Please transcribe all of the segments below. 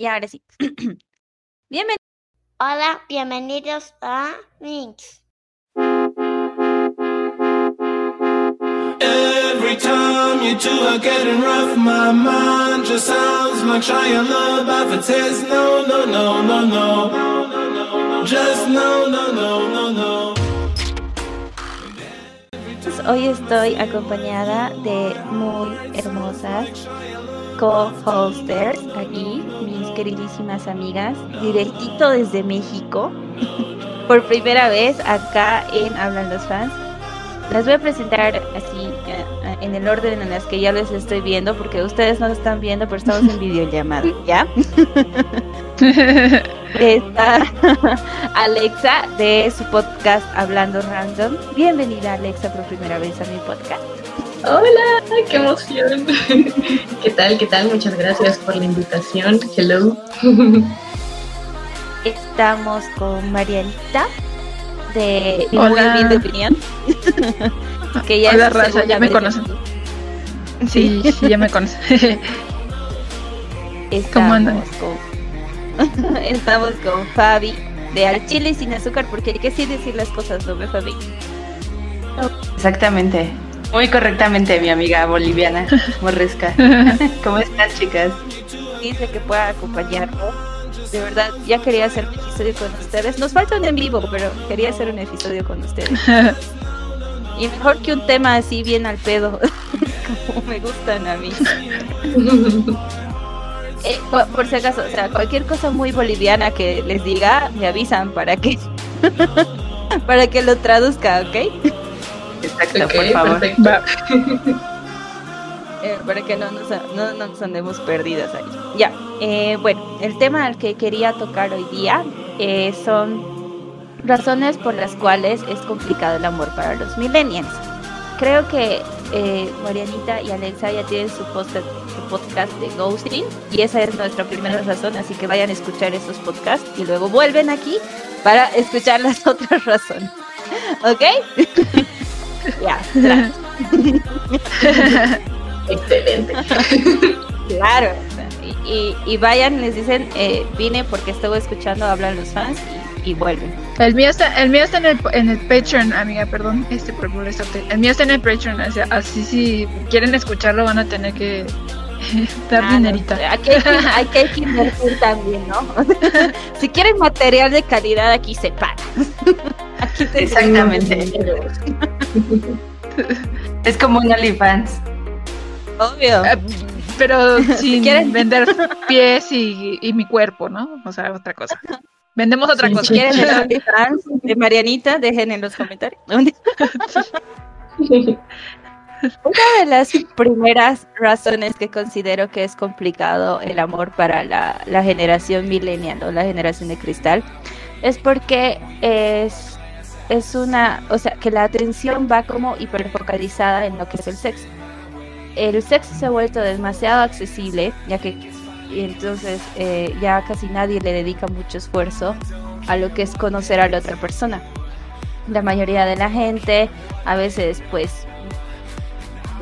Y ahora sí. Bienvenidos. Hola, bienvenidos a Minx. Every time you two are getting rough, my mind just sounds like trying love off a test. No, no, no, no, no. Just no, no, no, no, no. Hoy estoy acompañada de muy hermosas co-hosters aquí, mis queridísimas amigas, directito desde México, por primera vez acá en Hablan los Fans. Las voy a presentar así en el orden en las que ya les estoy viendo, porque ustedes no están viendo, pero estamos en videollamada, ¿ya? Está Alexa de su podcast Hablando Random. Bienvenida Alexa por primera vez a mi podcast. Hola, qué emoción. ¿Qué tal? ¿Qué tal? Muchas gracias por la invitación. Hello. Estamos con Marianita de Hola. Humilde Opinión. que ya Hola, raza, ya me conocen. Sí, sí, ya me conoces. Estamos ¿Cómo andan? con Estamos con Fabi de Al Chile sin azúcar porque hay que sí decir las cosas, ¿no, Fabi? Exactamente. Muy correctamente, mi amiga boliviana, Morresca. ¿Cómo están, chicas? Dice que pueda acompañarnos. De verdad, ya quería hacer un episodio con ustedes. Nos falta un en vivo, pero quería hacer un episodio con ustedes. Y mejor que un tema así bien al pedo, como me gustan a mí. Eh, por, por si acaso, o sea, cualquier cosa muy boliviana que les diga, me avisan para que para que lo traduzca, ¿ok? Exacto, Ok, por favor. Eh, para que no nos, no nos andemos perdidas ahí. Ya, eh, bueno, el tema al que quería tocar hoy día eh, son razones por las cuales es complicado el amor para los millennials. Creo que eh, Marianita y Alexa ya tienen su, post- su podcast de ghosting y esa es nuestra primera razón, así que vayan a escuchar esos podcasts y luego vuelven aquí para escuchar las otras razones. ¿Ok? ya. Excelente. Claro. Y, y- vayan, les dicen, eh, vine porque estuve escuchando hablar los fans y, y vuelven. El mío está, el mío está en el, en el Patreon, amiga, perdón, este por molestarte. El mío está en el Patreon, o sea, así si quieren escucharlo van a tener que dar Ah, no, dinerita. Aquí hay, que, hay invertir también, ¿no? si quieren material de calidad, aquí se paga. Aquí te Exactamente. Es como un OnlyFans. Obvio. Eh, Pero sin quieren- vender pies y, y mi cuerpo, ¿no? O sea, otra cosa. Vendemos otra Sí, cosa. Si quieren el OnlyFans de Marianita, dejen en los comentarios. Una de las primeras razones que considero que es complicado el amor para la, generación millennial o la generación de cristal es porque es, es una, o sea, que la atención va como hiperfocalizada en lo que es el sexo. El sexo se ha vuelto demasiado accesible, ya que y entonces eh, ya casi nadie le dedica mucho esfuerzo a lo que es conocer a la otra persona. La mayoría de la gente a veces pues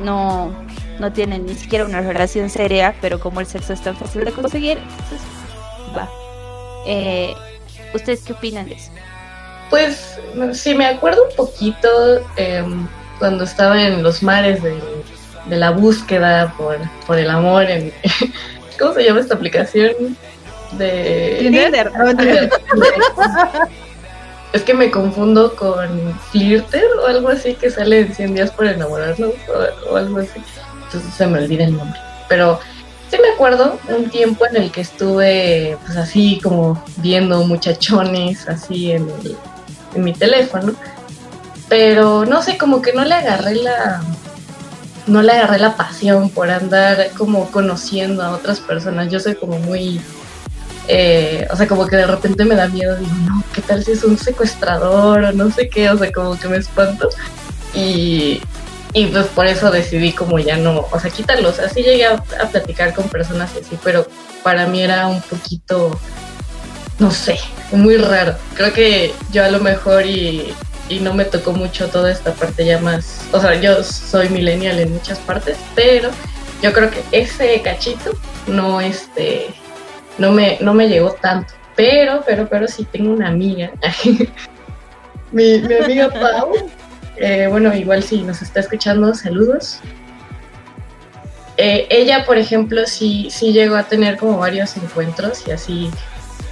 no, no tienen ni siquiera una relación seria, pero como el sexo es tan fácil de conseguir, entonces va. Eh, ¿Ustedes qué opinan de eso? Pues sí, me acuerdo un poquito em, cuando estaba en los mares de, de la búsqueda por, por el amor. En, ¿Cómo se llama esta aplicación? De... ¿Tinder? Es que me confundo con Flirter o algo así que sale en 100 días por enamorarnos o, o algo así. Entonces se me olvida el nombre. Pero sí me acuerdo un tiempo en el que estuve pues así como viendo muchachones así en, el- en mi teléfono. Pero no sé, como que no le agarré la no le agarré la pasión por andar como conociendo a otras personas. Yo soy como muy eh, o sea, como que de repente me da miedo, digo, no, ¿qué tal si es un secuestrador o no sé qué? O sea, como que me espanto. Y, y pues por eso decidí como ya no, o sea, quítalos. Así llegué a, a platicar con personas así, pero para mí era un poquito, no sé, muy raro. Creo que yo a lo mejor y, y no me tocó mucho toda esta parte ya más, o sea, yo soy millennial en muchas partes, pero yo creo que ese cachito no, este, no me, no me llegó tanto. Pero, pero, pero sí tengo una amiga, mi, mi amiga Pau, eh, bueno, igual si nos está escuchando, saludos. Eh, ella, por ejemplo, sí, sí llegó a tener como varios encuentros y así,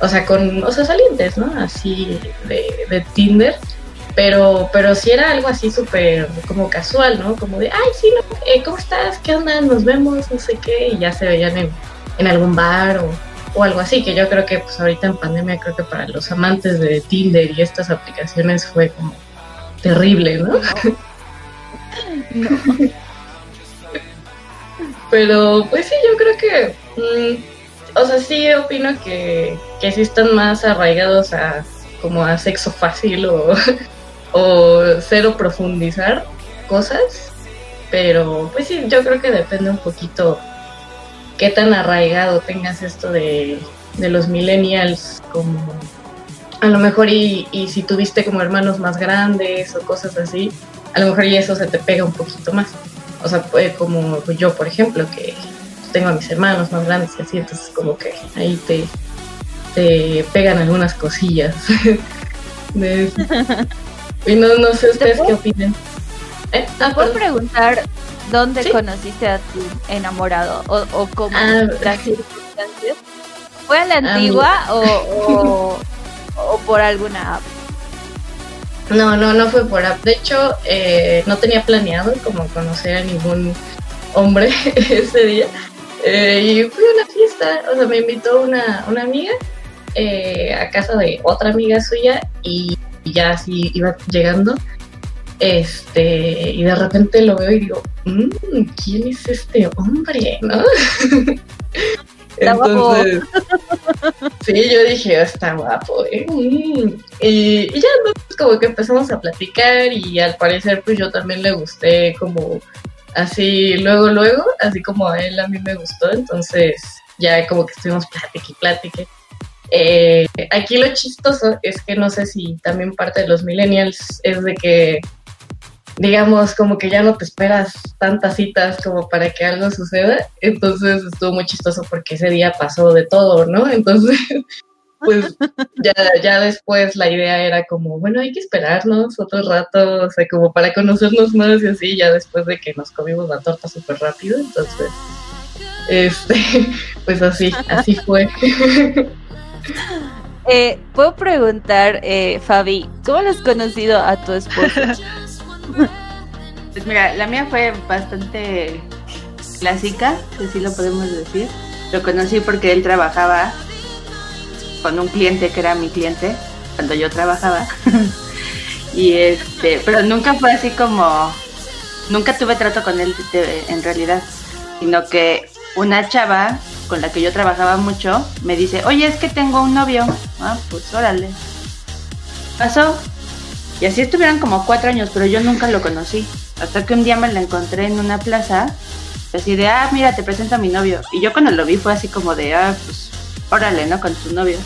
o sea, con, o sea, salientes, ¿no? Así de, de Tinder, pero, pero sí era algo así súper como casual, ¿no? Como de, ay, sí, no, eh, ¿cómo estás? ¿Qué onda? Nos vemos, no sé qué, y ya se veían en, en algún bar o, o algo así, que yo creo que pues ahorita en pandemia creo que para los amantes de Tinder y estas aplicaciones fue como terrible, ¿no? No. Pero pues sí, yo creo que, mm, o sea, sí opino que, que sí están más arraigados a como a sexo fácil o, o cero profundizar cosas, pero pues sí, yo creo que depende un poquito qué tan arraigado tengas esto de, de los millennials como a lo mejor y, y si tuviste como hermanos más grandes o cosas así, a lo mejor y eso se te pega un poquito más. O sea, pues, como yo, por ejemplo, que tengo a mis hermanos más grandes y así, entonces como que ahí te, te pegan algunas cosillas. de eso. Y no, no sé ustedes qué opinan. ¿Eh? ¿Te Ah, puedo preguntar dónde Sí. conociste a tu enamorado o, o cómo Ah. las circunstancias? ¿Fue a la Ah, antigua o, o, o por alguna app? No, no, no fue por app. De hecho, eh, no tenía planeado como conocer a ningún hombre ese día. Eh, y fui a una fiesta, o sea, me invitó una, una amiga eh, a casa de otra amiga suya y ya así iba llegando. Este, y de repente lo veo y digo, "Mm, ¿quién es este hombre? ¿No? Está guapo. sí, yo dije, está guapo, ¿eh? Y, y ya, entonces como que empezamos a platicar y al parecer pues yo también le gusté como así luego, luego, así como a él a mí me gustó, entonces ya como que estuvimos plática y plática. Eh, aquí lo chistoso es que no sé si también parte de los millennials es de que, digamos, como que ya no te esperas tantas citas como para que algo suceda. Entonces estuvo muy chistoso porque ese día pasó de todo, ¿no? Entonces, pues ya, ya después la idea era como, bueno, hay que esperarnos otro rato, o sea, como para conocernos más y así, ya después de que nos comimos la torta súper rápido. Entonces, este, pues así, así fue. Eh, Puedo preguntar, eh, Fabi, ¿cómo lo has conocido a tu esposo? Pues mira, la mía fue bastante clásica, si así lo podemos decir. Lo conocí porque él trabajaba con un cliente que era mi cliente cuando yo trabajaba. y este, pero nunca fue así como, nunca tuve trato con él en realidad, sino que una chava con la que yo trabajaba mucho me dice, oye, es que tengo un novio. Ah, pues órale. Pasó. Y así estuvieron como cuatro años, pero yo nunca lo conocí. Hasta que un día me la encontré en una plaza, así de, ah, mira, te presento a mi novio. Y yo cuando lo vi fue así como de, ah, pues, órale, ¿no? Con tu novio.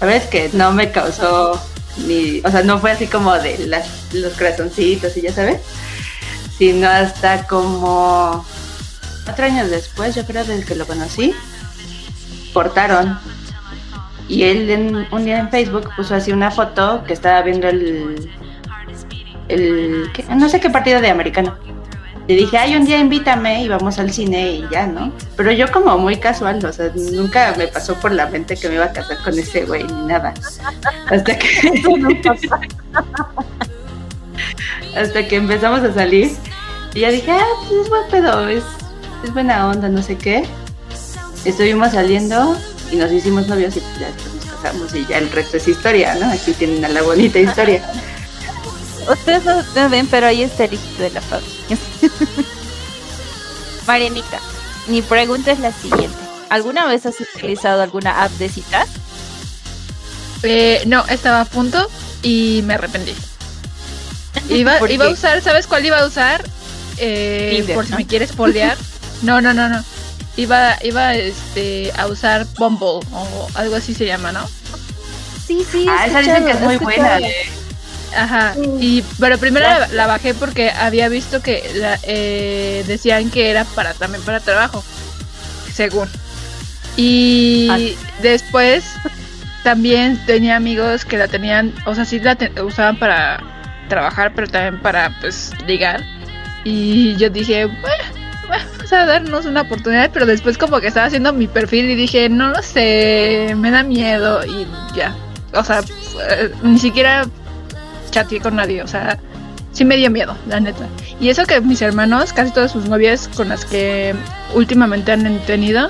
La verdad es que no me causó ni, o sea, no fue así como de los corazoncitos y ya sabes, sino hasta como cuatro años después, yo creo, desde que lo conocí, cortaron. Y él en- un día en Facebook puso así una foto que estaba viendo el, el no sé qué partido de americano. Le dije, ay, un día invítame y vamos al cine y ya, ¿no? Pero yo como muy casual, o sea, nunca me pasó por la mente que me iba a casar con ese güey ni nada. Hasta que, hasta que empezamos a salir y ya dije, ah, pues es buen pedo, es, es buena onda, no sé qué. Estuvimos saliendo y nos hicimos novios y pues ya después nos casamos y ya el resto es historia, ¿no? Aquí tienen a la bonita historia. Ustedes no no ven, pero ahí está el hijito de la Fabi. Marianita, mi pregunta es la siguiente. ¿Alguna vez has utilizado alguna app de citas? Eh, no, estaba a punto y me arrepentí. Iba, ¿Por iba a usar, ¿sabes cuál iba a usar? Eh, Tinder, por si ¿no? me quieres poldear. No, no, no, no. Iba, iba este, a usar Bumble o algo así se llama, ¿no? Sí, sí. Ah, esa dicen que es muy buena. Ajá. Y, pero primero la, la bajé porque había visto que la- eh, decían que era para también para trabajo, según. Y Ah. después también tenía amigos que la tenían, o sea, sí la te- usaban para trabajar, pero también para, pues, ligar. Y yo dije, bueno, a darnos una oportunidad, pero después como que estaba haciendo mi perfil y dije, no lo sé, me da miedo y ya. O sea, eh, ni siquiera chateé con nadie, o sea, sí me dio miedo, la neta. Y eso que mis hermanos, casi todas sus novias con las que últimamente han tenido,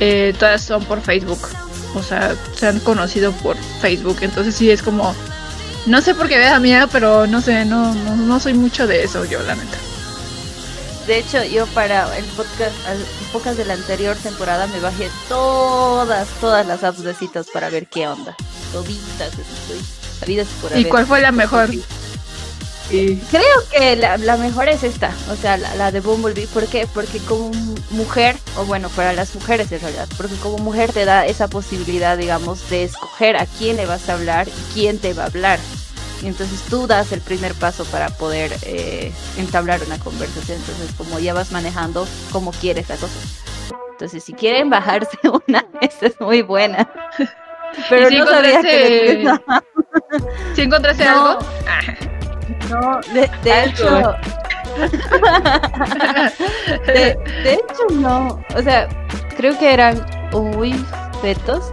eh, todas son por Facebook. O sea, se han conocido por Facebook. Entonces sí es como... No sé por qué me da miedo, pero no sé, no, no, no soy mucho de eso yo, la neta. De hecho, yo para el podcast, el podcast de la anterior temporada me bajé todas, todas las apps de citas para ver qué onda. Toditas, estoy sabidas por ¿Y haber. cuál fue la mejor? Creo que la, la mejor es esta, o sea, la, la de Bumblebee. ¿Por qué? Porque como mujer, o bueno, para las mujeres en realidad, porque como mujer te da esa posibilidad, digamos, de escoger a quién le vas a hablar y quién te va a hablar. Y entonces tú das el primer paso para poder eh, entablar una conversación. Entonces, como ya vas manejando cómo quieres la cosa. Entonces, si quieren bajarse una, esta es muy buena. Pero si no sabía que... encontraste- ¿Sí encontraste No. algo? No, de, de Algo. hecho, de, de hecho no, o sea, creo que eran muy fetos,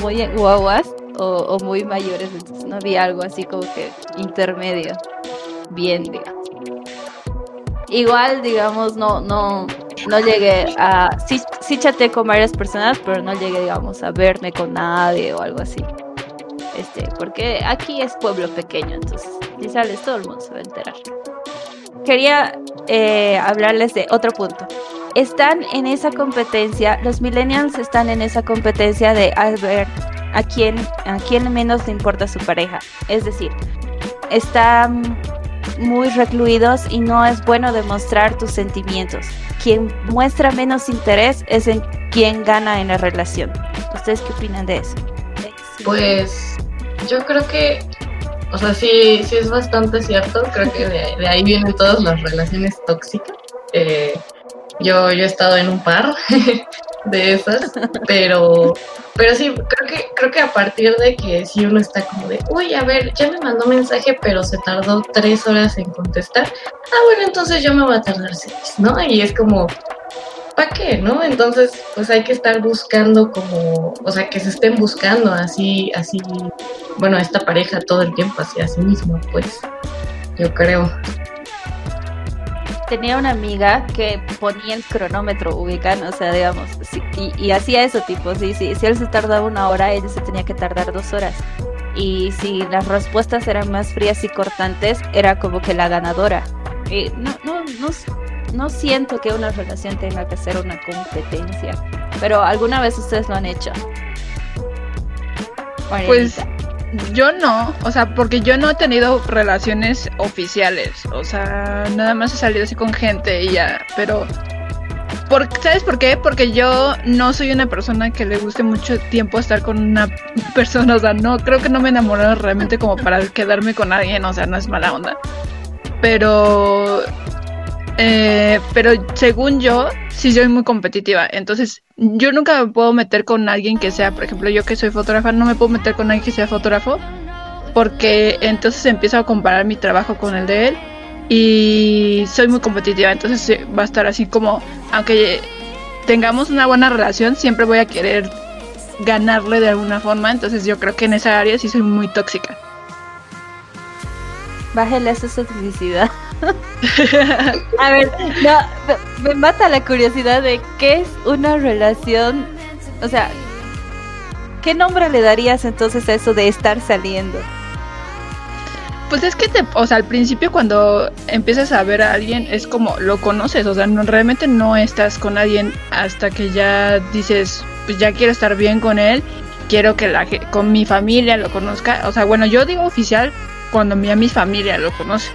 muy guaguas o, muy mayores, entonces no había algo así como que intermedio, bien, digamos. Igual, digamos, no, no, no llegué a, sí, sí chateé con varias personas, pero no llegué, digamos, a verme con nadie o algo así. Este, porque aquí es pueblo pequeño, entonces si sales todo el mundo se va a enterar. Quería eh, hablarles de otro punto. Están en esa competencia, los millennials están en esa competencia de a ver a quién, a quién menos le importa su pareja. Es decir, están muy recluidos y no es bueno demostrar tus sentimientos. Quien muestra menos interés es en quien gana en la relación. ¿Ustedes qué opinan de eso? Pues yo creo que, o sea, sí, sí es bastante cierto. Creo que de, de ahí vienen todas las relaciones tóxicas. Eh, yo, yo he estado en un par de esas, pero, pero sí, creo que, creo que a partir de que si uno está como de, uy, a ver, ya me mandó mensaje, pero se tardó tres horas en contestar. Ah, bueno, entonces yo me voy a tardar seis, ¿no? Y es como, ¿para qué, no? Entonces, pues hay que estar buscando como, o sea, que se estén buscando así, así, bueno, esta pareja todo el tiempo así a sí mismo, pues, yo creo. Tenía una amiga que ponía el cronómetro, ubican, o sea, digamos, sí, y, y hacía eso, tipo, sí, sí, si él se tardaba una hora, ella se tenía que tardar dos horas. Y si las respuestas eran más frías y cortantes, era como que la ganadora. Y no, no, no, no siento que una relación tenga que ser una competencia, pero alguna vez ustedes lo han hecho. Pues. Yo no, o sea, porque yo no he tenido relaciones oficiales, o sea, nada más he salido así con gente y ya, pero por, ¿sabes por qué? Porque yo no soy una persona que le guste mucho tiempo estar con una persona, o sea, no creo que no me he enamorado realmente como para quedarme con alguien, o sea, no es mala onda. Pero eh, pero según yo, sí soy muy competitiva. Entonces, yo nunca me puedo meter con alguien que sea, por ejemplo, yo que soy fotógrafa, no me puedo meter con alguien que sea fotógrafo, porque entonces empiezo a comparar mi trabajo con el de él y soy muy competitiva. Entonces, va a estar así como, aunque tengamos una buena relación, siempre voy a querer ganarle de alguna forma. Entonces, yo creo que en esa área sí soy muy tóxica. Bájale a su toxicidad. a ver, no, me, mata la curiosidad de qué es una relación. O sea, ¿qué nombre le darías entonces a eso de estar saliendo? Pues es que, te, o sea, al principio cuando empiezas a ver a alguien es como lo conoces, o sea, no, realmente no estás con alguien hasta que ya dices, pues ya quiero estar bien con él, quiero que la, con mi familia lo conozca, o sea, bueno, yo digo oficial cuando mi familia lo conoce,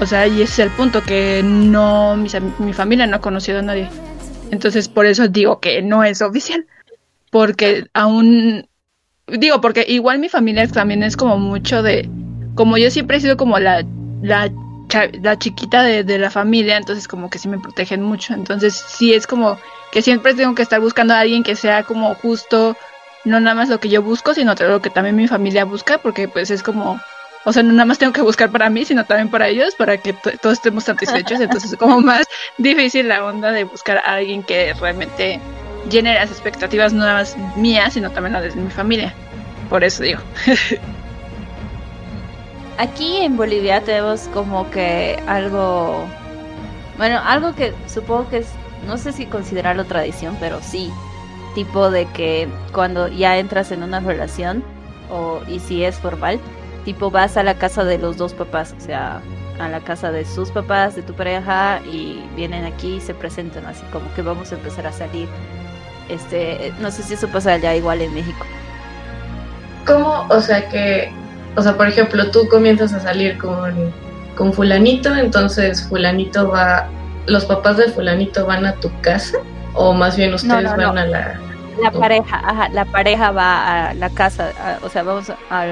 o sea, y ese es el punto, que no, am- mi familia no ha conocido a nadie, entonces por eso digo que no es oficial, porque aún, digo, porque igual mi familia también es como mucho de como yo siempre he sido como la, la, la chiquita de, de la familia, entonces como que sí me protegen mucho. Entonces sí es como que siempre tengo que estar buscando a alguien que sea como justo, no nada más lo que yo busco, sino lo que también mi familia busca, porque pues es como, o sea, no nada más tengo que buscar para mí, sino también para ellos, para que todos estemos satisfechos, entonces es como más difícil la onda de buscar a alguien que realmente llene las expectativas no nada más mías, sino también las de mi familia. Por eso digo. Aquí en Bolivia tenemos como que algo, bueno, algo que supongo que es, no sé si considerarlo tradición, pero sí, tipo de que cuando ya entras en una relación, o y si es formal, tipo vas a la casa de los dos papás, o sea, a la casa de sus papás, de tu pareja, y vienen aquí y se presentan así como que vamos a empezar a salir. Este, no sé si eso pasa allá igual en México. ¿Cómo? O sea que, o sea, por ejemplo, tú comienzas a salir con, con fulanito, entonces fulanito va, los papás de fulanito van a tu casa, o más bien ustedes no, van no. a la... La pareja, ajá, la pareja va a la casa, a- o sea, vamos a,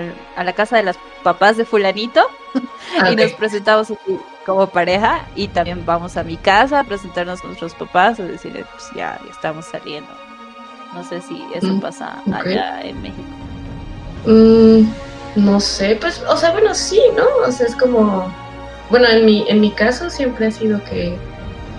la casa de los papás de fulanito y nos presentamos así como pareja y también vamos a mi casa a presentarnos con nuestros papás y decirles, pues ya, ya estamos saliendo. No sé si eso Mm, pasa allá en México. Mm, no sé, pues, o sea, bueno, sí, ¿no? O sea, es como, bueno, en mi, en mi caso siempre ha sido que,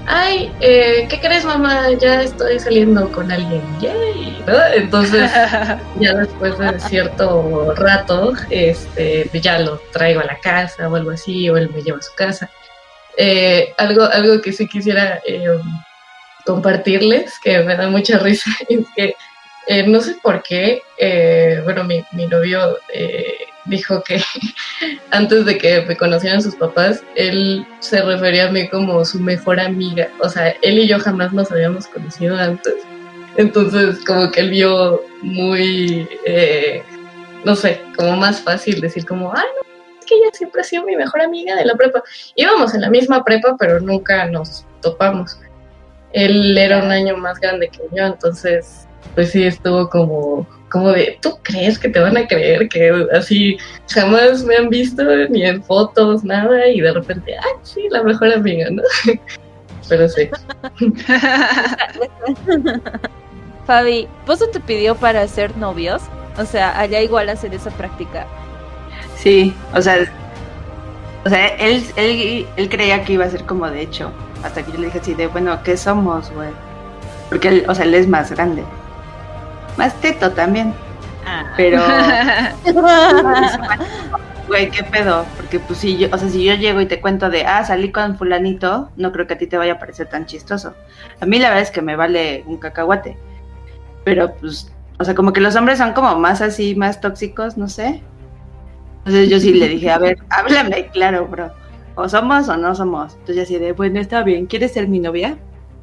ay, eh, ¿qué crees, mamá? Ya estoy saliendo con alguien, yay, ¿no? Entonces, ya después de cierto rato, este, ya lo traigo a la casa o algo así, o él me lleva a su casa. Eh, algo, algo que sí quisiera eh, compartirles, que me da mucha risa, es que eh, no sé por qué, eh, bueno, mi, mi novio eh, dijo que antes de que me conocieran sus papás, él se refería a mí como su mejor amiga. O sea, él y yo jamás nos habíamos conocido antes. Entonces, como que él vio muy, eh, no sé, como más fácil decir como, ah, no, es que ella siempre ha sido mi mejor amiga de la prepa. Íbamos en la misma prepa, pero nunca nos topamos. Él era un año más grande que yo, entonces, pues sí, estuvo como, como de, ¿tú crees que te van a creer que así jamás me han visto ni en fotos, nada? Y de repente, ay, sí, la mejor amiga, ¿no? Pero sí. Fabi, ¿vos no te pidió para ser novios? O sea, allá igual hacen esa práctica. Sí, o sea, o sea, él, él, él creía que iba a ser como de hecho, hasta que yo le dije así de, bueno, ¿qué somos, güey? Porque él, o sea, él es más grande. Más teto también, pero, güey, ¿qué pedo? Porque pues si yo, o sea, si yo llego y te cuento de, ah, salí con fulanito, no creo que a ti te vaya a parecer tan chistoso. A mí la verdad es que me vale un cacahuate. Pero pues, o sea, como que los hombres son como más así, más tóxicos, no sé. Entonces yo sí le dije, a ver, háblame claro, bro. O somos o no somos. Entonces yo así de, bueno, está bien, ¿quieres ser mi novia?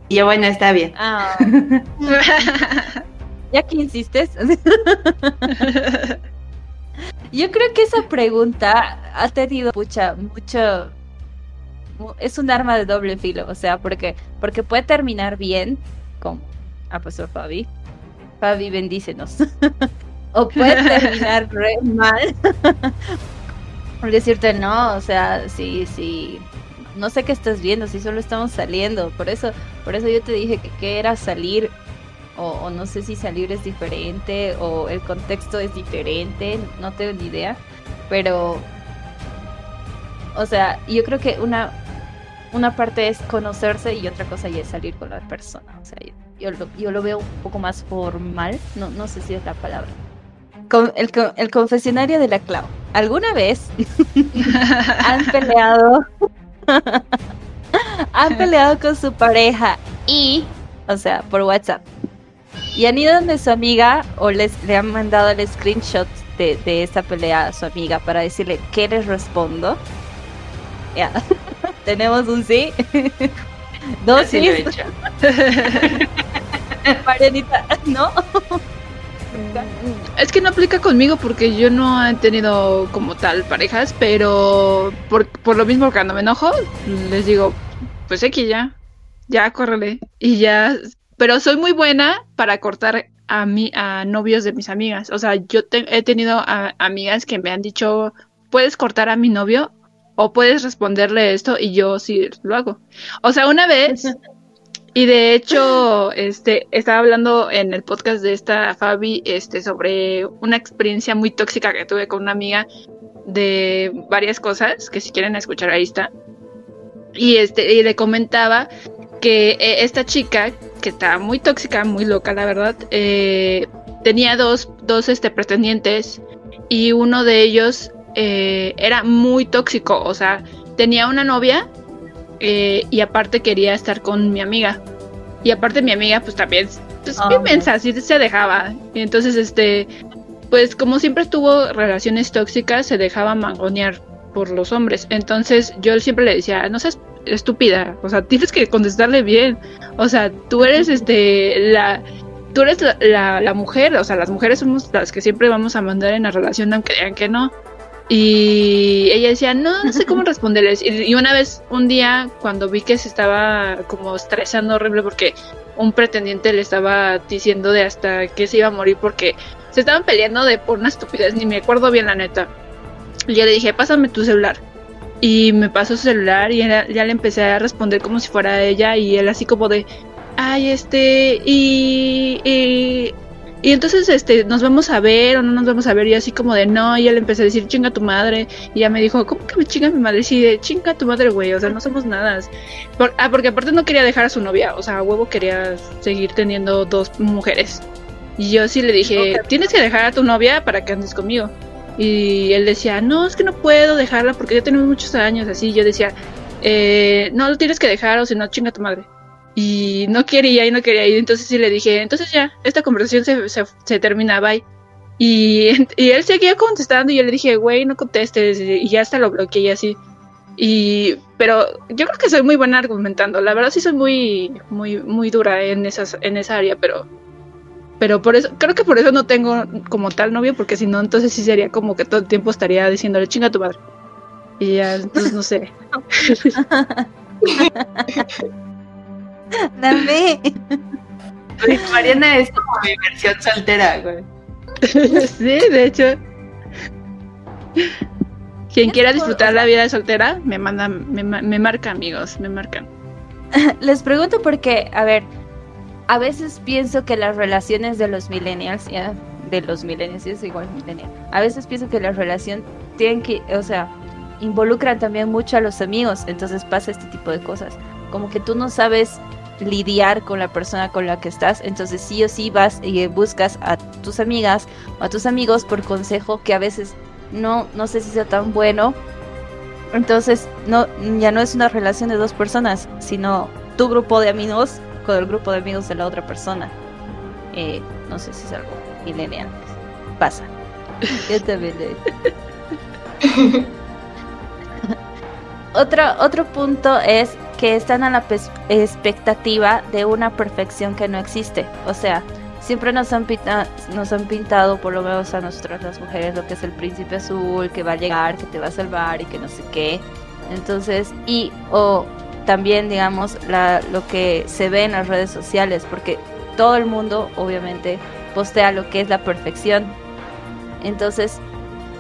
Y yo, bueno, está bien. Ah, ya que insistes. Yo creo que esa pregunta ha tenido mucha, mucho. mu- Es un arma de doble filo, o sea, porque, porque puede terminar bien, como ha pasado Fabi. Fabi, bendícenos. o puede terminar re mal. Por decirte no, o sea, sí, sí. No sé qué estás viendo, si solo estamos saliendo. Por eso, por eso yo te dije que era salir o, o no sé si salir es diferente o el contexto es diferente, no tengo ni idea, pero, o sea, yo creo que una, una parte es conocerse y otra cosa ya es salir con la persona, o sea, yo, yo lo, yo lo veo un poco más formal, no, no sé si es la palabra. Con- el, el confesionario de la Clau. ¿Alguna vez han peleado? han peleado con su pareja y, o sea, por WhatsApp. Y han ido donde su amiga o les le han mandado el screenshot de, de esa pelea a su amiga para decirle qué les respondo. Ya, tenemos un sí. Dos sí lo he sí. hecho. Marianita, ¿no? Es que no aplica conmigo porque yo no he tenido como tal parejas, pero por, por lo mismo cuando me enojo, les digo, pues aquí ya, ya córrele. Y ya, pero soy muy buena para cortar a mí, a novios de mis amigas. O sea, yo te- he tenido amigas que me han dicho, puedes cortar a mi novio o puedes responderle esto y yo sí lo hago. O sea, una vez Y de hecho, este, estaba hablando en el podcast de esta Fabi, este, sobre una experiencia muy tóxica que tuve con una amiga de varias cosas, que si quieren escuchar ahí está. Y este, y le comentaba que eh, esta chica, que estaba muy tóxica, muy loca, la verdad, eh, tenía dos, dos este, pretendientes y uno de ellos eh, era muy tóxico, o sea, tenía una novia eh, y aparte quería estar con mi amiga. Y aparte mi amiga pues también, pues Oh, bien mensa, así se dejaba. Y entonces este, pues como siempre tuvo relaciones tóxicas, se dejaba mangonear por los hombres. Entonces yo siempre le decía, no seas estúpida, o sea, tienes que contestarle bien. O sea, tú eres este la tú eres la, la, la mujer, o sea, las mujeres somos las que siempre vamos a mandar en la relación aunque digan que no. Y ella decía, no, no sé cómo responderles. Y, y una vez, un día, cuando vi que se estaba como estresando horrible porque un pretendiente le estaba diciendo de hasta que se iba a morir porque se estaban peleando de por una estupidez, ni me acuerdo bien la neta. Y yo le dije, pásame tu celular. Y me pasó su celular y era- ya le empecé a responder como si fuera ella y él así como de, ay, este, y, y, y entonces, este, nos vamos a ver o no nos vamos a ver y así como de, no, y ya le empecé a decir, chinga tu madre. Y ella me dijo, ¿cómo que me chinga mi madre? Sí, de, chinga tu madre, güey, o sea, no somos nada. Por- ah, porque aparte no quería dejar a su novia, o sea, a huevo quería seguir teniendo dos mujeres. Y yo sí le dije, tienes que dejar a tu novia para que andes conmigo. Y él decía, no, es que no puedo dejarla porque ya tenemos muchos años así. Yo decía, eh, no lo tienes que dejar o si no, chinga tu madre. Y no quería y no quería ir. Entonces sí le dije, entonces ya, esta conversación se, se, se termina, bye. Y, y él seguía contestando y yo le dije, güey, no contestes. Y ya hasta lo bloqueé y así. Y, pero yo creo que soy muy buena argumentando. La verdad sí soy muy, muy, muy dura en esas, en esa área, pero, pero por eso, creo que por eso no tengo como tal novio, porque si no, entonces sí sería como que todo el tiempo estaría diciéndole chinga a tu madre. Y ya, entonces no sé. Dame. Mariana es como mi versión soltera, güey. sí, de hecho. Quien quiera disfrutar la vida de soltera, me manda, me, me marca amigos, me marcan. Les pregunto porque, a ver, a veces pienso que las relaciones de los millennials, ya, de los millennials, es igual millennial, a veces pienso que la relación tienen que, o sea, involucran también mucho a los amigos, entonces pasa este tipo de cosas. Como que tú no sabes lidiar con la persona con la que estás, entonces sí o sí vas y buscas a tus amigas o a tus amigos por consejo que a veces no, no sé si sea tan bueno. Entonces, no, ya no es una relación de dos personas, sino tu grupo de amigos con el grupo de amigos de la otra persona. Eh, no sé si es algo millennial. Pasa. Yo también le- otro, otro punto es que están a la expectativa de una perfección que no existe. O sea, siempre nos han, pinta- nos han pintado, por lo menos a nosotras las mujeres, lo que es el príncipe azul, que va a llegar, que te va a salvar y que no sé qué. Entonces, y o también, digamos, la, lo que se ve en las redes sociales, porque todo el mundo, obviamente, postea lo que es la perfección. Entonces,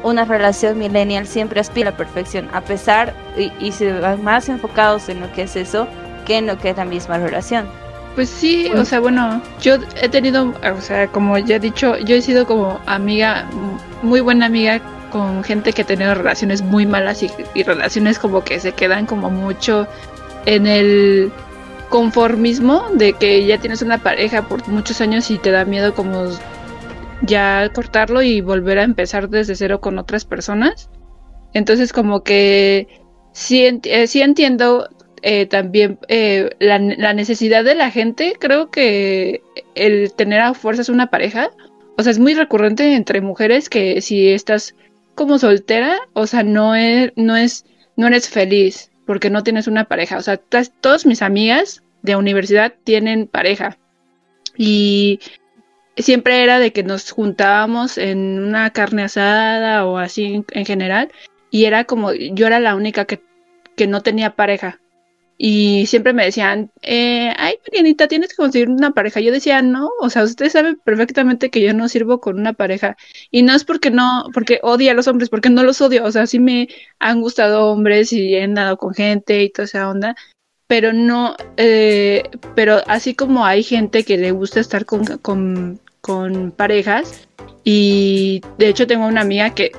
una relación millennial siempre aspira a la perfección, a pesar y, y se van más enfocados en lo que es eso que en lo que es la misma relación. Pues sí, o sea, bueno, yo he tenido, o sea, como ya he dicho, yo he sido como amiga, muy buena amiga con gente que ha tenido relaciones muy malas y, y relaciones como que se quedan como mucho en el conformismo de que ya tienes una pareja por muchos años y te da miedo como ya cortarlo y volver a empezar desde cero con otras personas. Entonces como que sí, eh, sí entiendo eh, también eh, la, la necesidad de la gente, creo que el tener a fuerzas una pareja, o sea, es muy recurrente entre mujeres que si estás como soltera, o sea, no es, no es, no eres feliz porque no tienes una pareja. O sea, todas mis amigas de universidad tienen pareja y siempre era de que nos juntábamos en una carne asada o así en, en general y era como yo era la única que, que no tenía pareja y siempre me decían, eh, ay, Marianita, tienes que conseguir una pareja. Yo decía, no, o sea, ustedes saben perfectamente que yo no sirvo con una pareja. Y no es porque no, porque odio a los hombres, porque no los odio. O sea, sí me han gustado hombres y he andado con gente y toda esa onda. pero no, eh, pero así como hay gente que le gusta estar con, con, con parejas, y de hecho tengo una amiga que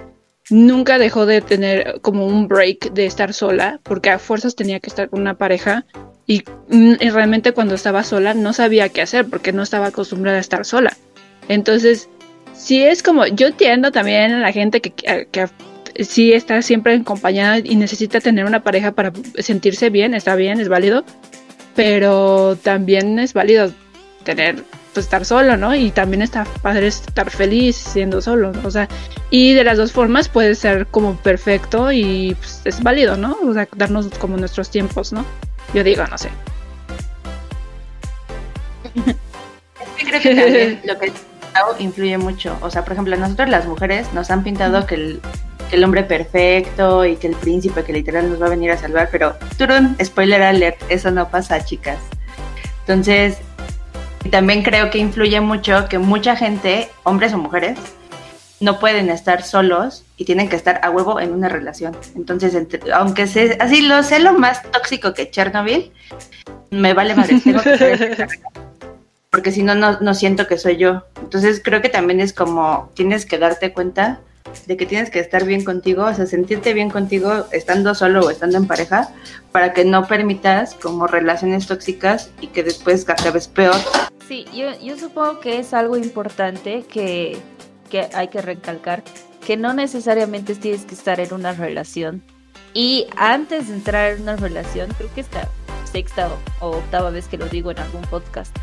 nunca dejó de tener como un break de estar sola, porque a fuerzas tenía que estar con una pareja y, mm, y realmente cuando estaba sola no sabía qué hacer porque no estaba acostumbrada a estar sola. Entonces, sí es como, yo entiendo también a la gente que, que, que sí está siempre acompañada y necesita tener una pareja para sentirse bien, está bien, es válido, pero también es válido tener pues estar solo, ¿no? Y también está padre estar feliz siendo solo, ¿no? o sea, y de las dos formas puede ser como perfecto y pues, es válido, ¿no? O sea, darnos como nuestros tiempos, ¿no? Yo digo, no sé. Creo que también lo que influye mucho. O sea, por ejemplo, nosotros las mujeres nos han pintado que el, que el hombre perfecto y que el príncipe que literal nos va a venir a salvar, pero turun, spoiler alert, eso no pasa, chicas. Entonces, también creo que influye mucho que mucha gente, hombres o mujeres, no pueden estar solos y tienen que estar a huevo en una relación. Entonces, entre- aunque sea así lo sé lo más tóxico que Chernobyl, me vale madre, tengo que porque si no, no no siento que soy yo. Entonces, creo que también es como tienes que darte cuenta de que tienes que estar bien contigo, o sea, sentirte bien contigo estando solo o estando en pareja, para que no permitas como relaciones tóxicas y que después acabes peor Sí, yo, yo supongo que es algo importante que, que hay que recalcar, que no necesariamente tienes que estar en una relación. Y antes de entrar en una relación, creo que esta sexta o octava vez que lo digo en algún podcast,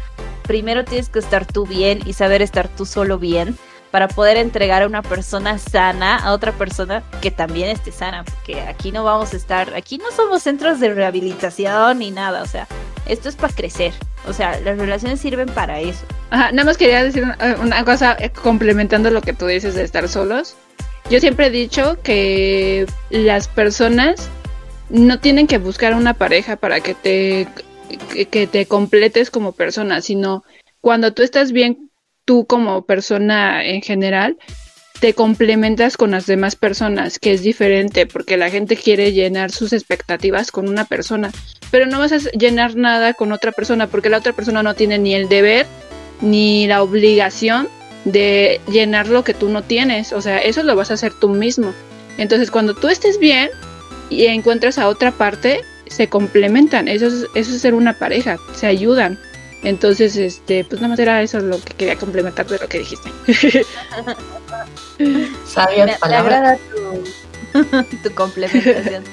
primero tienes que estar tú bien y saber estar tú solo bien para poder entregar a una persona sana a otra persona que también esté sana, porque aquí no vamos a estar, aquí no somos centros de rehabilitación ni nada, o sea, esto es para crecer, o sea, las relaciones sirven para eso. Ajá, nada más quería decir una, una cosa eh, complementando lo que tú dices de estar solos. Yo siempre he dicho que las personas no tienen que buscar una pareja para que te, que te completes como persona, sino cuando tú estás bien tú como persona en general, te complementas con las demás personas, que es diferente, porque la gente quiere llenar sus expectativas con una persona, pero no vas a llenar nada con otra persona, porque la otra persona no tiene ni el deber ni la obligación de llenar lo que tú no tienes, o sea, eso lo vas a hacer tú mismo. Entonces, cuando tú estés bien y encuentras a otra parte, se complementan, eso es, eso es ser una pareja, se ayudan. Entonces, este, pues nada más era eso lo que quería complementar de lo que dijiste. Sabias Me, me agrada tu, tu complementación.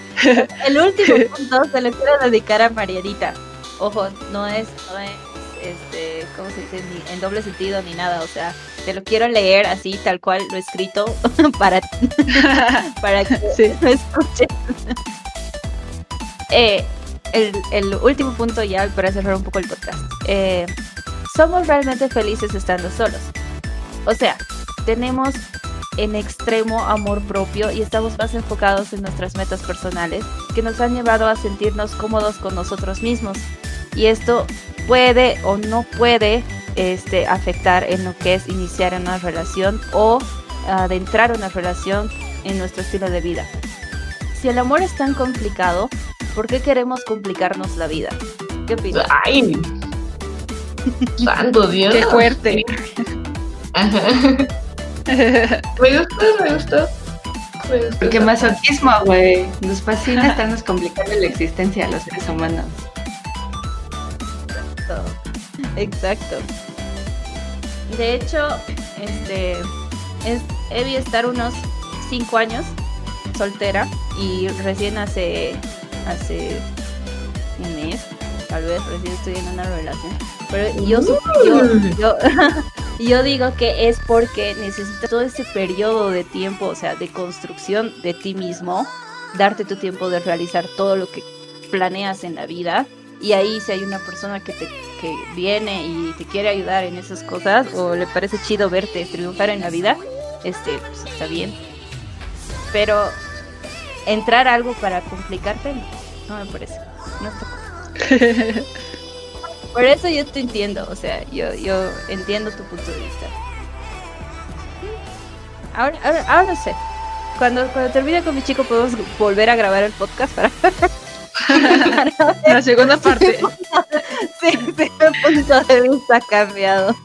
El último punto se lo quiero dedicar a Marianita. Ojo, no es, no es, este, ¿cómo se dice? Ni en doble sentido ni nada. O sea, te lo quiero leer así, tal cual lo he escrito para, para que Sí. lo escuchen. Eh, el, último punto ya para cerrar un poco el podcast. Eh, somos realmente felices estando solos. O sea, tenemos en extremo amor propio y estamos más enfocados en nuestras metas personales que nos han llevado a sentirnos cómodos con nosotros mismos. Y esto puede o no puede este, afectar en lo que es iniciar una relación o adentrar una relación en nuestro estilo de vida. Si el amor es tan complicado, ¿por qué queremos complicarnos la vida? ¿Qué opinas? Ay. Santo Dios. Qué fuerte. Ajá. Me gustó, me gustó. Me gustó Porque masoquismo, güey. Nos fascina estarnos complicando la existencia a los seres humanos. Exacto. Exacto. De hecho, este es Evi estar unos 5 años soltera y recién hace hace un mes, tal vez recién estoy en una relación. Pero yo yo, yo, yo digo que es porque necesitas todo ese periodo de tiempo, o sea, de construcción de ti mismo, darte tu tiempo de realizar todo lo que planeas en la vida y ahí si hay una persona que te que viene y te quiere ayudar en esas cosas o le parece chido verte triunfar en la vida, este, pues está bien. Pero entrar a algo para complicarte, no, me parece. No está. Por eso yo te entiendo, o sea, yo, yo entiendo tu punto de vista. Ahora, ahora, ahora no sé. Cuando, cuando termine con mi chico podemos volver a grabar el podcast para La segunda parte. Sí, sí, mi punto de vista ha cambiado.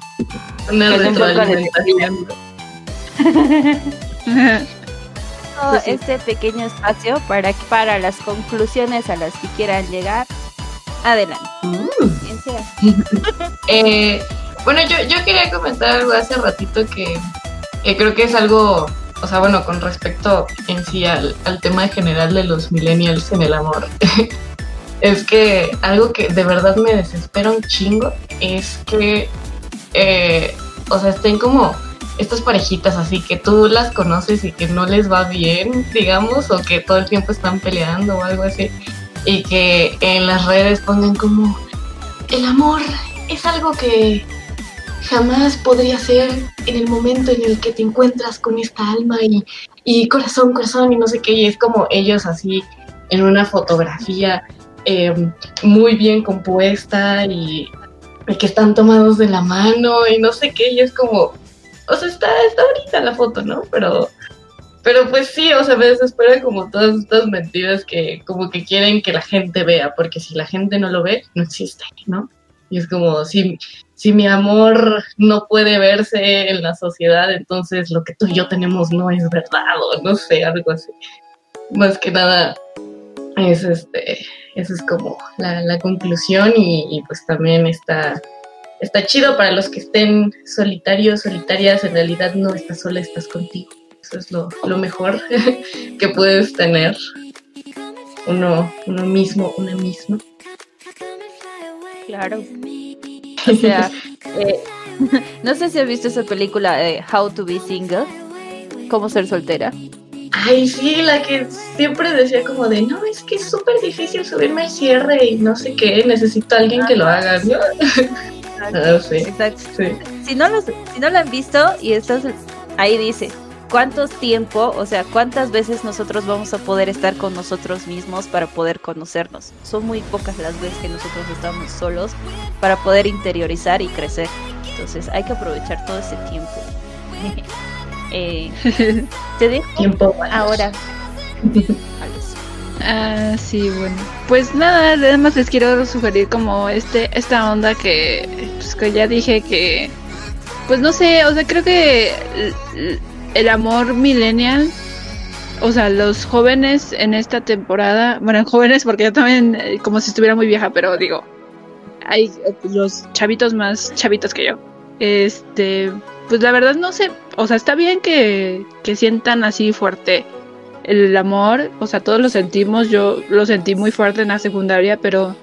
Todo este pequeño espacio para, para las conclusiones a las que quieran llegar. Adelante. Sea. Eh, bueno, yo, yo quería comentar algo hace ratito que, que creo que es algo, o sea, bueno, con respecto en sí al, al tema general de los millennials en el amor. es que algo que de verdad me desespera un chingo es que, eh, o sea, estén como estas parejitas así que tú las conoces y que no les va bien, digamos, o que todo el tiempo están peleando o algo así, y que en las redes pongan como el amor es algo que jamás podría ser en el momento en el que te encuentras con esta alma y, y corazón, corazón y no sé qué, y es como ellos así en una fotografía eh, muy bien compuesta y, y que están tomados de la mano y no sé qué, y es como, o sea, está, está bonita la foto, ¿no? Pero, pero pues sí, o sea, me desespera como todas estas mentiras que como que quieren que la gente vea, porque si la gente no lo ve, no existe, ¿no? Y es como, si, si mi amor no puede verse en la sociedad, entonces lo que tú y yo tenemos no es verdad, o no sé, algo así. Más que nada, es este, esa es como la, la conclusión y, y pues también está está chido para los que estén solitarios, solitarias, en realidad no estás sola, estás contigo. Eso es lo, lo mejor que puedes tener uno, uno mismo, una misma. Claro. O sea, eh, no sé si has visto esa película de How to be Single, cómo ser soltera. Ay, sí, la que siempre decía como de, no, es que es súper difícil subirme al cierre y no sé qué, necesito a alguien que lo haga, ¿no? Ah, sí, Exacto. sí. Si no, los, si no la han visto y estás ahí dice, ¿cuántos tiempo, o sea, cuántas veces nosotros vamos a poder estar con nosotros mismos para poder conocernos? Son muy pocas las veces que nosotros estamos solos para poder interiorizar y crecer. Entonces hay que aprovechar todo ese tiempo. Eh, te dejo Tiempo ahora. Ah, sí, bueno. Pues nada, nada más les quiero sugerir como este esta onda que pues que ya dije que pues no sé, o sea, creo que el, amor millennial o sea, los jóvenes en esta temporada, bueno, jóvenes porque yo también eh, como si estuviera muy vieja, pero digo, hay los chavitos más chavitos que yo. Este, pues la verdad no sé, o sea, está bien que, que sientan así fuerte el amor, o sea, todos lo sentimos, yo lo sentí muy fuerte en la secundaria, pero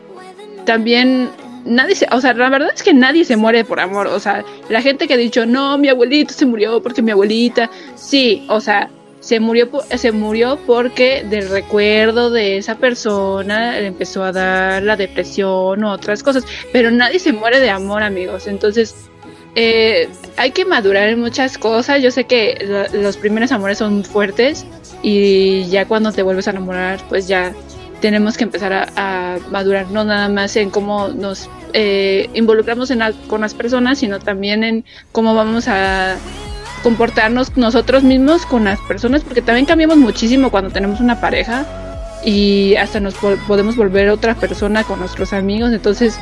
también nadie se, o sea, la verdad es que nadie se muere por amor, o sea, la gente que ha dicho, "No, mi abuelito se murió porque mi abuelita", sí, o sea, se murió se murió porque del recuerdo de esa persona le empezó a dar la depresión o otras cosas, pero nadie se muere de amor, amigos. Entonces, eh, hay que madurar en muchas cosas. Yo sé que lo- los primeros amores son fuertes y ya cuando te vuelves a enamorar, pues ya tenemos que empezar a, madurar, no nada más en cómo nos eh, involucramos en la- con las personas, sino también en cómo vamos a comportarnos nosotros mismos con las personas, porque también cambiamos muchísimo cuando tenemos una pareja y hasta nos podemos volver otra persona con nuestros amigos, entonces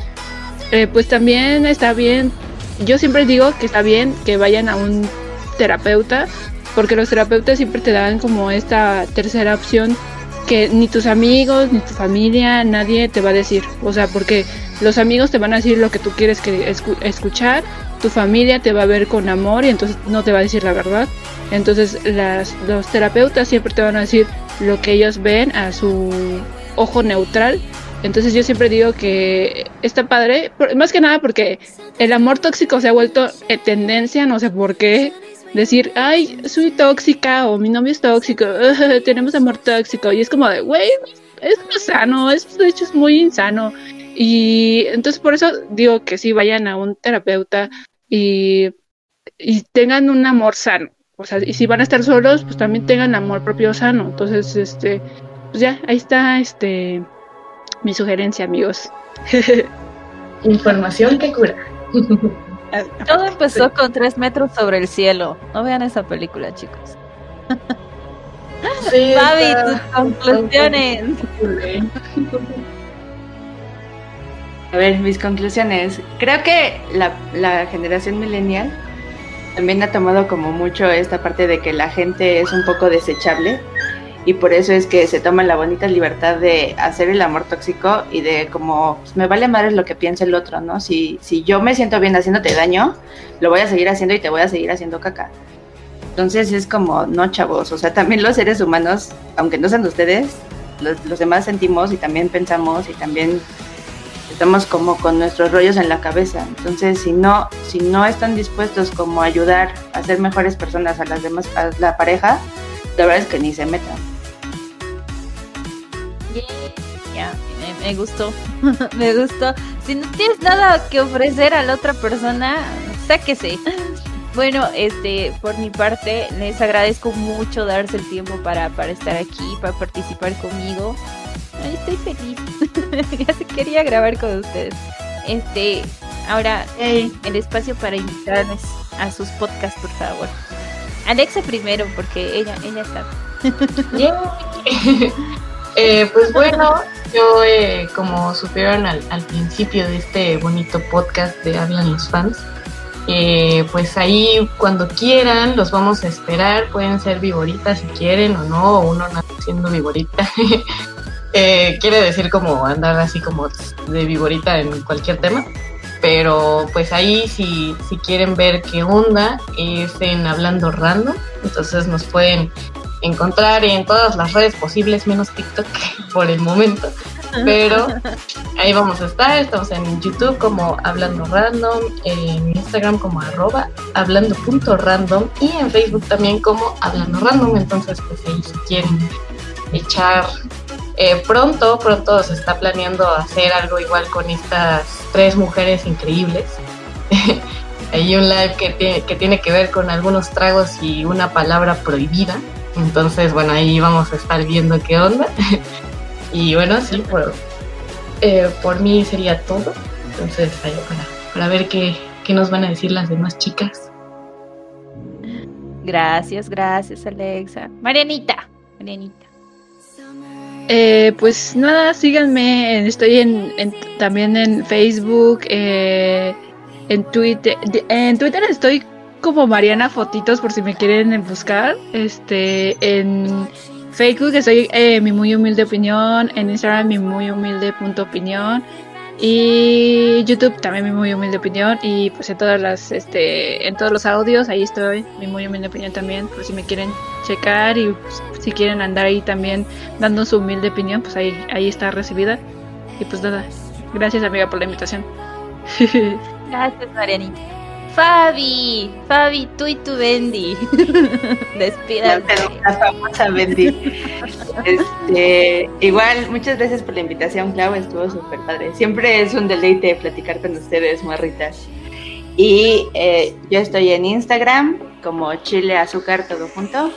eh, pues también está bien, yo siempre digo que está bien que vayan a un terapeuta, porque los terapeutas siempre te dan como esta tercera opción que ni tus amigos, ni tu familia, nadie te va a decir, o sea, porque los amigos te van a decir lo que tú quieres que escu- escuchar, tu familia te va a ver con amor y entonces no te va a decir la verdad. Entonces los terapeutas siempre te van a decir lo que ellos ven a su ojo neutral. Entonces yo siempre digo que está padre, más que nada porque el amor tóxico se ha vuelto eh, tendencia, no sé por qué. Decir, ay, soy tóxica o mi novio es tóxico, tenemos amor tóxico. Y es como de, güey, es no sano, es, de hecho es muy insano. Y entonces por eso digo que sí vayan a un terapeuta y, y tengan un amor sano. O sea, y si van a estar solos, pues también tengan amor propio sano. Entonces, este, pues ya, ahí está, este, mi sugerencia, amigos. Información que cura. Todo empezó con tres metros sobre el cielo. No vean esa película, chicos. Sí, está- tus conclusiones. A ver, mis conclusiones. Creo que la, la generación millennial también ha tomado como mucho esta parte de que la gente es un poco desechable y por eso es que se toman la bonita libertad de hacer el amor tóxico y de como pues, me vale madre lo que piense el otro, ¿no? Si, si yo me siento bien haciéndote daño, lo voy a seguir haciendo y te voy a seguir haciendo caca. Entonces es como, no chavos, o sea, también los seres humanos, aunque no sean ustedes, los, los demás sentimos y también pensamos y también estamos como con nuestros rollos en la cabeza. Entonces, si no, si no están dispuestos como a ayudar a ser mejores personas a las demás, a la pareja, la verdad es que ni se metan. Ya, me, me gustó. me gustó. Si no tienes nada que ofrecer a la otra persona, sáquese. Bueno, este, por mi parte, les agradezco mucho darse el tiempo para, para estar aquí, para participar conmigo. Ay, estoy feliz. ya se quería grabar con ustedes. Este, ahora, el espacio para invitarles a sus podcasts, por favor. Alexa primero, porque ella, ella sabe. Yay. Eh, pues bueno, yo eh, como supieron al, al principio de este bonito podcast de Hablan los fans, eh, pues ahí cuando quieran los vamos a esperar, pueden ser viboritas si quieren o no, o uno siendo viborita. Eh, quiere decir como andar así como de viborita en cualquier tema. Pero pues ahí si, si quieren ver qué onda es en Hablando Random. Entonces nos pueden encontrar en todas las redes posibles, menos TikTok por el momento. Pero ahí vamos a estar. Estamos en YouTube como Hablando Random, en Instagram como arroba hablando.random y en Facebook también como Hablando Random. Entonces pues ahí si quieren echar eh, pronto, pronto se está planeando hacer algo igual con estas tres mujeres increíbles. Hay un live que que tiene que ver con algunos tragos y una palabra prohibida. Entonces, bueno, ahí vamos a estar viendo qué onda. y bueno, sí, por, eh, por mí sería todo. Entonces, ahí para, para ver qué, qué nos van a decir las demás chicas. Gracias, gracias, Alexa. Marianita, Marianita. Eh, pues nada, síganme. en- Estoy en, en- también en Facebook, eh, en Twitter. En Twitter estoy como Mariana Fotitos por si me quieren buscar. Este, en Facebook estoy eh, mi muy humilde opinión. En Instagram mi muy humilde punto opinión. Y YouTube también mi muy humilde opinión. Y pues en todas las, este, en todos los audios ahí estoy mi muy humilde opinión también por si me quieren checar y pues, si quieren andar ahí también dando su humilde opinión, pues ahí, ahí está recibida. Y pues nada, gracias amiga por la invitación. Gracias, Marianita. Fabi, Fabi, tú y tu Bendy. Despídate. la famosa Bendy. Este, igual, muchas gracias por la invitación, Clau, estuvo súper padre. Siempre es un deleite platicar con ustedes, morritas. Y eh, yo estoy en Instagram como Chile Azúcar Todo Junto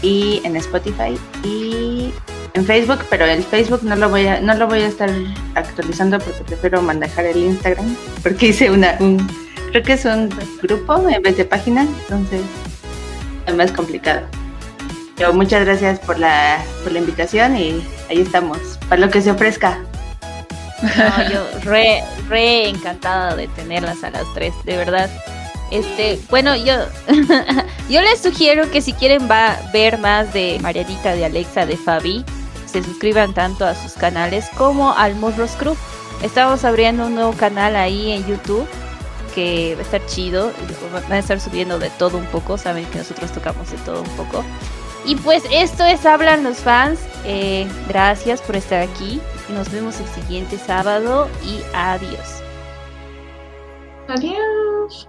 y en Spotify y en Facebook, pero el Facebook no lo voy a, no lo voy a estar actualizando porque prefiero manejar el Instagram porque hice una, un, creo que es un grupo en vez de página, entonces es más complicado. Pero muchas gracias por la, por la invitación y ahí estamos, para lo que se ofrezca. No, yo re, re encantada de tenerlas a las tres, de verdad. Este, bueno, yo, yo les sugiero que si quieren va ver más de Marianita, de Alexa, de Fabi, se suscriban tanto a sus canales como al Musros Crew. Estamos abriendo un nuevo canal ahí en YouTube que va a estar chido, van a estar subiendo de todo un poco, saben que nosotros tocamos de todo un poco. Y pues esto es Hablan los fans, Eh, gracias por estar aquí, nos vemos el siguiente sábado y adiós. Adiós.